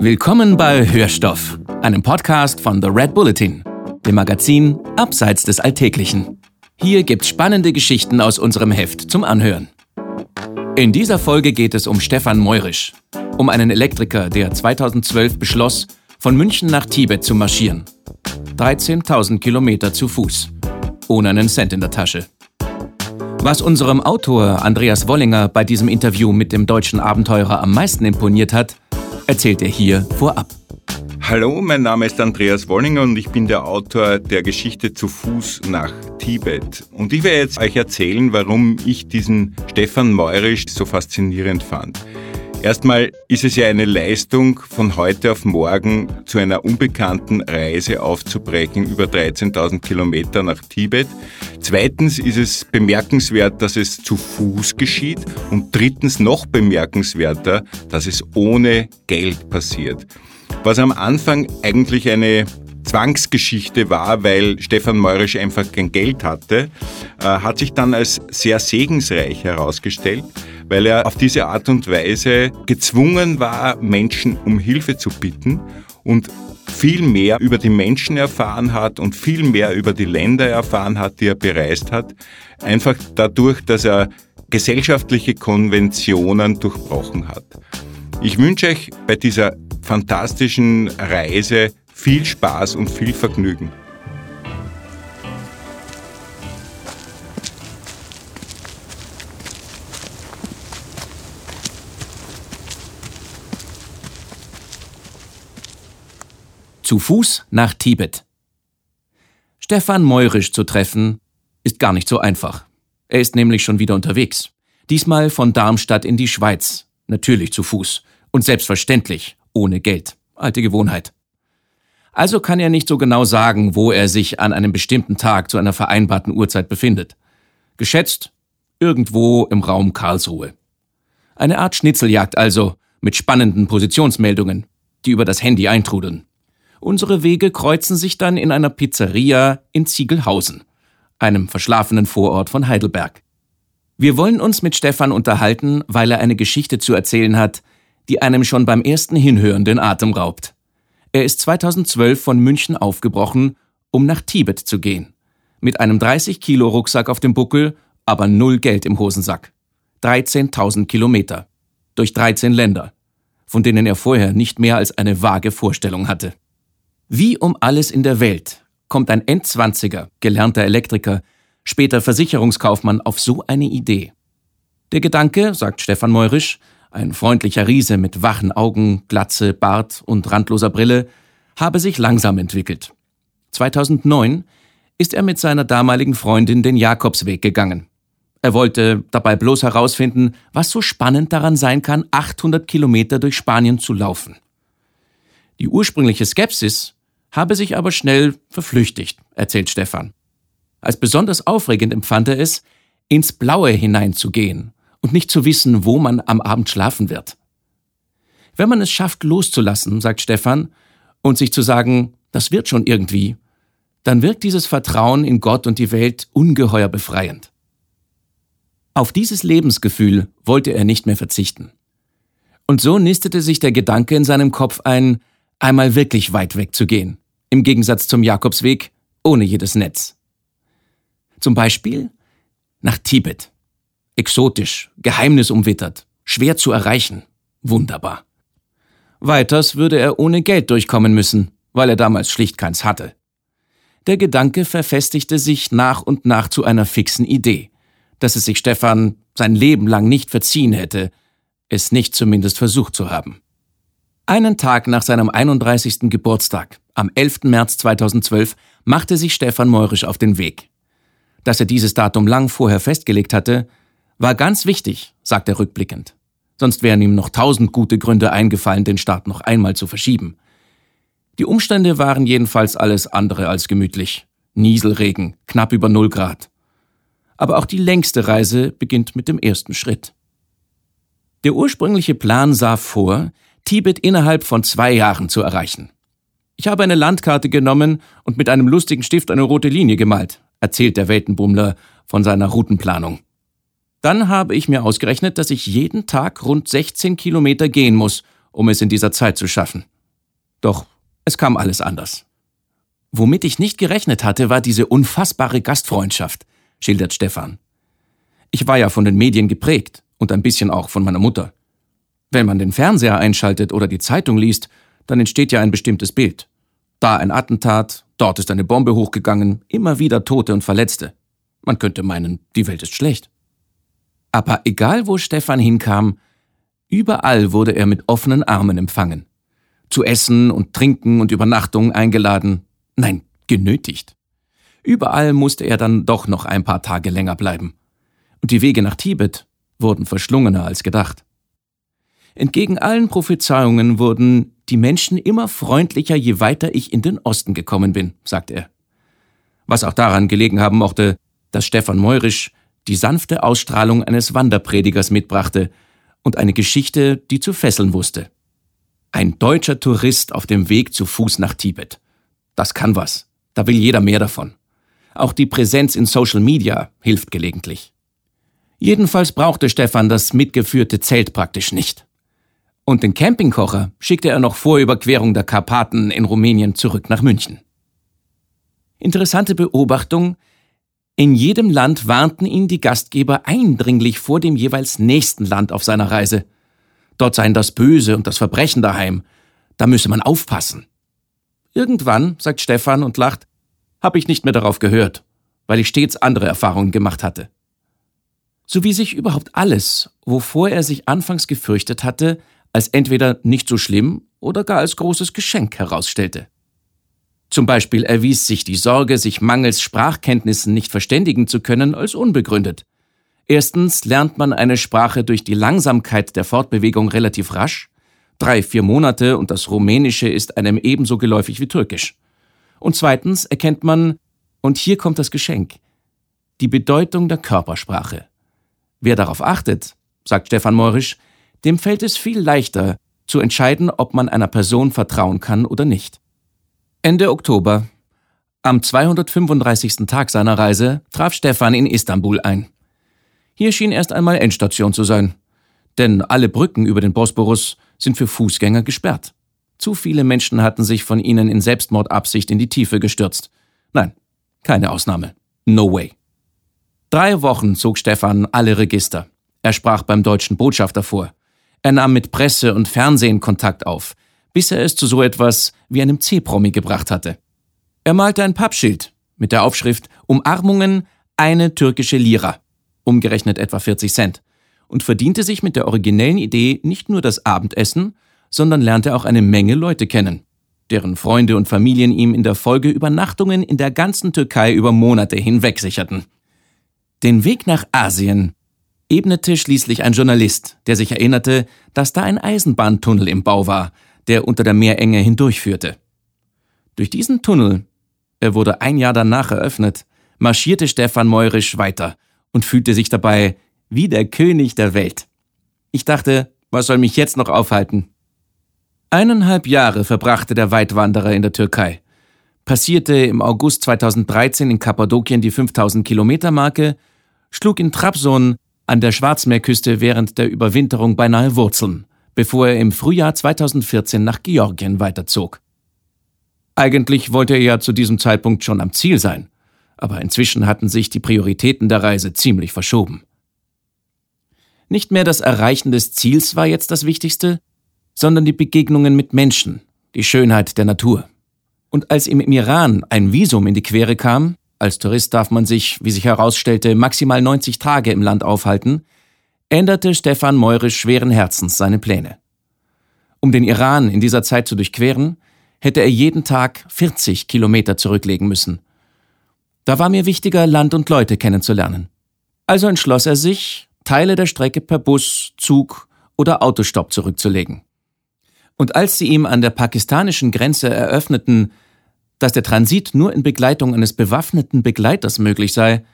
Willkommen bei Hörstoff, einem Podcast von The Red Bulletin, dem Magazin Abseits des Alltäglichen. Hier gibt's spannende Geschichten aus unserem Heft zum Anhören. In dieser Folge geht es um Stefan Meurisch, um einen Elektriker, der 2012 beschloss, von München nach Tibet zu marschieren. 13.000 Kilometer zu Fuß, ohne einen Cent in der Tasche. Was unserem Autor Andreas Wollinger bei diesem Interview mit dem deutschen Abenteurer am meisten imponiert hat, erzählt er hier vorab. Hallo, mein Name ist Andreas Wollinger und ich bin der Autor der Geschichte zu Fuß nach Tibet. Und ich werde jetzt euch erzählen, warum ich diesen Stefan Meurisch so faszinierend fand. Erstmal ist es ja eine Leistung, von heute auf morgen zu einer unbekannten Reise aufzubrechen über 13.000 Kilometer nach Tibet. Zweitens ist es bemerkenswert, dass es zu Fuß geschieht. Und drittens noch bemerkenswerter, dass es ohne Geld passiert. Was am Anfang eigentlich eine Zwangsgeschichte war, weil Stefan Meurisch einfach kein Geld hatte, äh, hat sich dann als sehr segensreich herausgestellt weil er auf diese Art und Weise gezwungen war, Menschen um Hilfe zu bitten und viel mehr über die Menschen erfahren hat und viel mehr über die Länder erfahren hat, die er bereist hat, einfach dadurch, dass er gesellschaftliche Konventionen durchbrochen hat. Ich wünsche euch bei dieser fantastischen Reise viel Spaß und viel Vergnügen. Zu Fuß nach Tibet. Stefan Meurisch zu treffen, ist gar nicht so einfach. Er ist nämlich schon wieder unterwegs. Diesmal von Darmstadt in die Schweiz. Natürlich zu Fuß. Und selbstverständlich ohne Geld. Alte Gewohnheit. Also kann er nicht so genau sagen, wo er sich an einem bestimmten Tag zu einer vereinbarten Uhrzeit befindet. Geschätzt irgendwo im Raum Karlsruhe. Eine Art Schnitzeljagd also, mit spannenden Positionsmeldungen, die über das Handy eintrudeln. Unsere Wege kreuzen sich dann in einer Pizzeria in Ziegelhausen, einem verschlafenen Vorort von Heidelberg. Wir wollen uns mit Stefan unterhalten, weil er eine Geschichte zu erzählen hat, die einem schon beim ersten Hinhören den Atem raubt. Er ist 2012 von München aufgebrochen, um nach Tibet zu gehen. Mit einem 30 Kilo Rucksack auf dem Buckel, aber null Geld im Hosensack. 13.000 Kilometer. Durch 13 Länder, von denen er vorher nicht mehr als eine vage Vorstellung hatte. Wie um alles in der Welt kommt ein Endzwanziger, gelernter Elektriker, später Versicherungskaufmann auf so eine Idee. Der Gedanke, sagt Stefan Meurisch, ein freundlicher Riese mit wachen Augen, Glatze, Bart und randloser Brille, habe sich langsam entwickelt. 2009 ist er mit seiner damaligen Freundin den Jakobsweg gegangen. Er wollte dabei bloß herausfinden, was so spannend daran sein kann, 800 Kilometer durch Spanien zu laufen. Die ursprüngliche Skepsis habe sich aber schnell verflüchtigt, erzählt Stefan. Als besonders aufregend empfand er es, ins Blaue hineinzugehen und nicht zu wissen, wo man am Abend schlafen wird. Wenn man es schafft, loszulassen, sagt Stefan, und sich zu sagen, das wird schon irgendwie, dann wirkt dieses Vertrauen in Gott und die Welt ungeheuer befreiend. Auf dieses Lebensgefühl wollte er nicht mehr verzichten. Und so nistete sich der Gedanke in seinem Kopf ein, einmal wirklich weit weg zu gehen, im Gegensatz zum Jakobsweg ohne jedes Netz. Zum Beispiel nach Tibet. Exotisch, geheimnisumwittert, schwer zu erreichen, wunderbar. Weiters würde er ohne Geld durchkommen müssen, weil er damals schlicht keins hatte. Der Gedanke verfestigte sich nach und nach zu einer fixen Idee, dass es sich Stefan sein Leben lang nicht verziehen hätte, es nicht zumindest versucht zu haben. Einen Tag nach seinem 31. Geburtstag, am 11. März 2012, machte sich Stefan Meurisch auf den Weg. Dass er dieses Datum lang vorher festgelegt hatte, war ganz wichtig, sagt er rückblickend. Sonst wären ihm noch tausend gute Gründe eingefallen, den Start noch einmal zu verschieben. Die Umstände waren jedenfalls alles andere als gemütlich. Nieselregen, knapp über null Grad. Aber auch die längste Reise beginnt mit dem ersten Schritt. Der ursprüngliche Plan sah vor, Tibet innerhalb von zwei Jahren zu erreichen. Ich habe eine Landkarte genommen und mit einem lustigen Stift eine rote Linie gemalt, erzählt der Weltenbummler von seiner Routenplanung. Dann habe ich mir ausgerechnet, dass ich jeden Tag rund 16 Kilometer gehen muss, um es in dieser Zeit zu schaffen. Doch es kam alles anders. Womit ich nicht gerechnet hatte, war diese unfassbare Gastfreundschaft, schildert Stefan. Ich war ja von den Medien geprägt und ein bisschen auch von meiner Mutter. Wenn man den Fernseher einschaltet oder die Zeitung liest, dann entsteht ja ein bestimmtes Bild. Da ein Attentat, dort ist eine Bombe hochgegangen, immer wieder Tote und Verletzte. Man könnte meinen, die Welt ist schlecht. Aber egal wo Stefan hinkam, überall wurde er mit offenen Armen empfangen. Zu Essen und Trinken und Übernachtung eingeladen, nein, genötigt. Überall musste er dann doch noch ein paar Tage länger bleiben. Und die Wege nach Tibet wurden verschlungener als gedacht. Entgegen allen Prophezeiungen wurden die Menschen immer freundlicher, je weiter ich in den Osten gekommen bin, sagt er. Was auch daran gelegen haben mochte, dass Stefan Meurisch die sanfte Ausstrahlung eines Wanderpredigers mitbrachte und eine Geschichte, die zu fesseln wusste. Ein deutscher Tourist auf dem Weg zu Fuß nach Tibet. Das kann was. Da will jeder mehr davon. Auch die Präsenz in Social Media hilft gelegentlich. Jedenfalls brauchte Stefan das mitgeführte Zelt praktisch nicht. Und den Campingkocher schickte er noch vor Überquerung der Karpaten in Rumänien zurück nach München. Interessante Beobachtung, in jedem Land warnten ihn die Gastgeber eindringlich vor dem jeweils nächsten Land auf seiner Reise. Dort seien das Böse und das Verbrechen daheim, da müsse man aufpassen. Irgendwann, sagt Stefan und lacht, habe ich nicht mehr darauf gehört, weil ich stets andere Erfahrungen gemacht hatte. So wie sich überhaupt alles, wovor er sich anfangs gefürchtet hatte, als entweder nicht so schlimm oder gar als großes Geschenk herausstellte. Zum Beispiel erwies sich die Sorge, sich mangels Sprachkenntnissen nicht verständigen zu können, als unbegründet. Erstens lernt man eine Sprache durch die Langsamkeit der Fortbewegung relativ rasch. Drei, vier Monate und das Rumänische ist einem ebenso geläufig wie Türkisch. Und zweitens erkennt man, und hier kommt das Geschenk, die Bedeutung der Körpersprache. Wer darauf achtet, sagt Stefan Morisch, dem fällt es viel leichter, zu entscheiden, ob man einer Person vertrauen kann oder nicht. Ende Oktober, am 235. Tag seiner Reise, traf Stefan in Istanbul ein. Hier schien erst einmal Endstation zu sein, denn alle Brücken über den Bosporus sind für Fußgänger gesperrt. Zu viele Menschen hatten sich von ihnen in Selbstmordabsicht in die Tiefe gestürzt. Nein, keine Ausnahme. No way. Drei Wochen zog Stefan alle Register. Er sprach beim deutschen Botschafter vor. Er nahm mit Presse und Fernsehen Kontakt auf, bis er es zu so etwas wie einem C-Promi gebracht hatte. Er malte ein Pappschild mit der Aufschrift Umarmungen eine türkische Lira, umgerechnet etwa 40 Cent, und verdiente sich mit der originellen Idee nicht nur das Abendessen, sondern lernte auch eine Menge Leute kennen, deren Freunde und Familien ihm in der Folge Übernachtungen in der ganzen Türkei über Monate hinweg sicherten. Den Weg nach Asien ebnete schließlich ein Journalist, der sich erinnerte, dass da ein Eisenbahntunnel im Bau war, der unter der Meerenge hindurchführte. Durch diesen Tunnel, er wurde ein Jahr danach eröffnet, marschierte Stefan Meurisch weiter und fühlte sich dabei wie der König der Welt. Ich dachte, was soll mich jetzt noch aufhalten? Eineinhalb Jahre verbrachte der Weitwanderer in der Türkei, passierte im August 2013 in Kappadokien die 5000 Kilometer Marke, schlug in Trabzon an der Schwarzmeerküste während der Überwinterung beinahe Wurzeln, bevor er im Frühjahr 2014 nach Georgien weiterzog. Eigentlich wollte er ja zu diesem Zeitpunkt schon am Ziel sein, aber inzwischen hatten sich die Prioritäten der Reise ziemlich verschoben. Nicht mehr das Erreichen des Ziels war jetzt das Wichtigste, sondern die Begegnungen mit Menschen, die Schönheit der Natur. Und als ihm im Iran ein Visum in die Quere kam, als Tourist darf man sich, wie sich herausstellte, maximal 90 Tage im Land aufhalten, änderte Stefan Meurisch schweren Herzens seine Pläne. Um den Iran in dieser Zeit zu durchqueren, hätte er jeden Tag 40 Kilometer zurücklegen müssen. Da war mir wichtiger, Land und Leute kennenzulernen. Also entschloss er sich, Teile der Strecke per Bus, Zug oder Autostopp zurückzulegen. Und als sie ihm an der pakistanischen Grenze eröffneten, dass der Transit nur in Begleitung eines bewaffneten Begleiters möglich sei,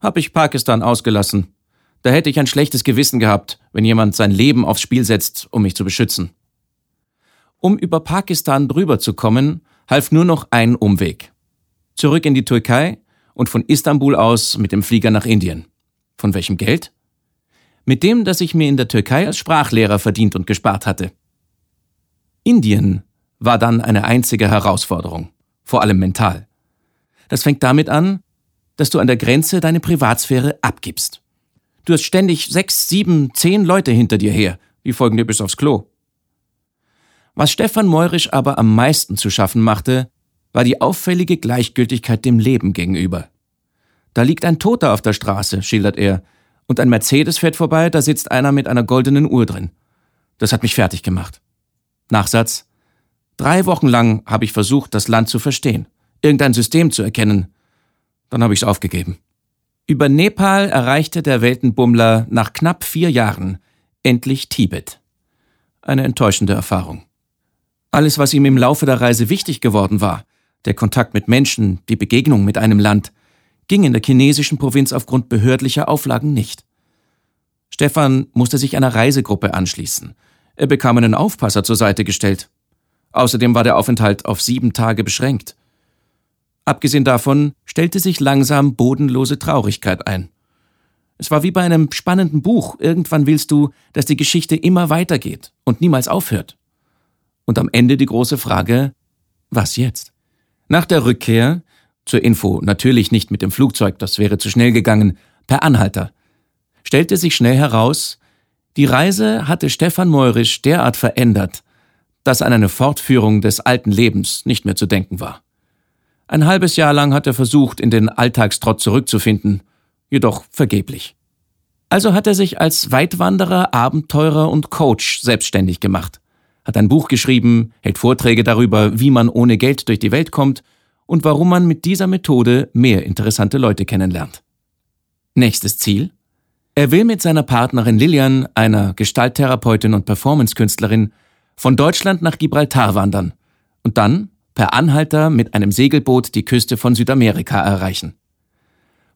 habe ich Pakistan ausgelassen. Da hätte ich ein schlechtes Gewissen gehabt, wenn jemand sein Leben aufs Spiel setzt, um mich zu beschützen. Um über Pakistan drüber zu kommen, half nur noch ein Umweg. Zurück in die Türkei und von Istanbul aus mit dem Flieger nach Indien. Von welchem Geld? Mit dem, das ich mir in der Türkei als Sprachlehrer verdient und gespart hatte. Indien war dann eine einzige Herausforderung, vor allem mental. Das fängt damit an, dass du an der Grenze deine Privatsphäre abgibst. Du hast ständig sechs, sieben, zehn Leute hinter dir her, die folgen dir bis aufs Klo. Was Stefan Meurisch aber am meisten zu schaffen machte, war die auffällige Gleichgültigkeit dem Leben gegenüber. Da liegt ein Toter auf der Straße, schildert er, und ein Mercedes fährt vorbei, da sitzt einer mit einer goldenen Uhr drin. Das hat mich fertig gemacht. Nachsatz. Drei Wochen lang habe ich versucht, das Land zu verstehen, irgendein System zu erkennen. Dann habe ich es aufgegeben. Über Nepal erreichte der Weltenbummler nach knapp vier Jahren endlich Tibet. Eine enttäuschende Erfahrung. Alles, was ihm im Laufe der Reise wichtig geworden war, der Kontakt mit Menschen, die Begegnung mit einem Land, ging in der chinesischen Provinz aufgrund behördlicher Auflagen nicht. Stefan musste sich einer Reisegruppe anschließen. Er bekam einen Aufpasser zur Seite gestellt. Außerdem war der Aufenthalt auf sieben Tage beschränkt. Abgesehen davon stellte sich langsam bodenlose Traurigkeit ein. Es war wie bei einem spannenden Buch. Irgendwann willst du, dass die Geschichte immer weitergeht und niemals aufhört. Und am Ende die große Frage, was jetzt? Nach der Rückkehr, zur Info natürlich nicht mit dem Flugzeug, das wäre zu schnell gegangen, per Anhalter, stellte sich schnell heraus, die Reise hatte Stefan Meurisch derart verändert, dass an eine Fortführung des alten Lebens nicht mehr zu denken war. Ein halbes Jahr lang hat er versucht, in den Alltagstrott zurückzufinden, jedoch vergeblich. Also hat er sich als Weitwanderer, Abenteurer und Coach selbstständig gemacht, hat ein Buch geschrieben, hält Vorträge darüber, wie man ohne Geld durch die Welt kommt und warum man mit dieser Methode mehr interessante Leute kennenlernt. Nächstes Ziel? Er will mit seiner Partnerin Lilian, einer Gestalttherapeutin und Performancekünstlerin, von Deutschland nach Gibraltar wandern und dann per Anhalter mit einem Segelboot die Küste von Südamerika erreichen.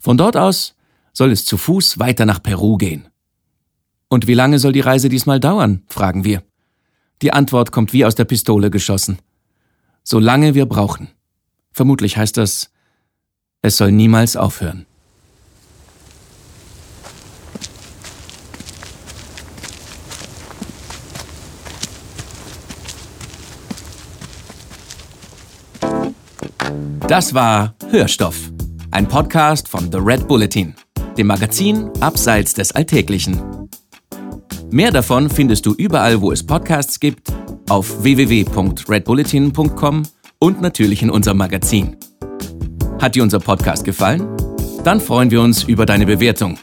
Von dort aus soll es zu Fuß weiter nach Peru gehen. Und wie lange soll die Reise diesmal dauern? fragen wir. Die Antwort kommt wie aus der Pistole geschossen. So lange wir brauchen. Vermutlich heißt das, es soll niemals aufhören. Das war Hörstoff, ein Podcast von The Red Bulletin, dem Magazin Abseits des Alltäglichen. Mehr davon findest du überall, wo es Podcasts gibt, auf www.redbulletin.com und natürlich in unserem Magazin. Hat dir unser Podcast gefallen? Dann freuen wir uns über deine Bewertung.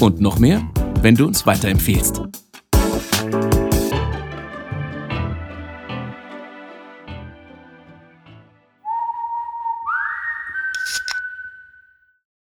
Und noch mehr, wenn du uns weiterempfehlst.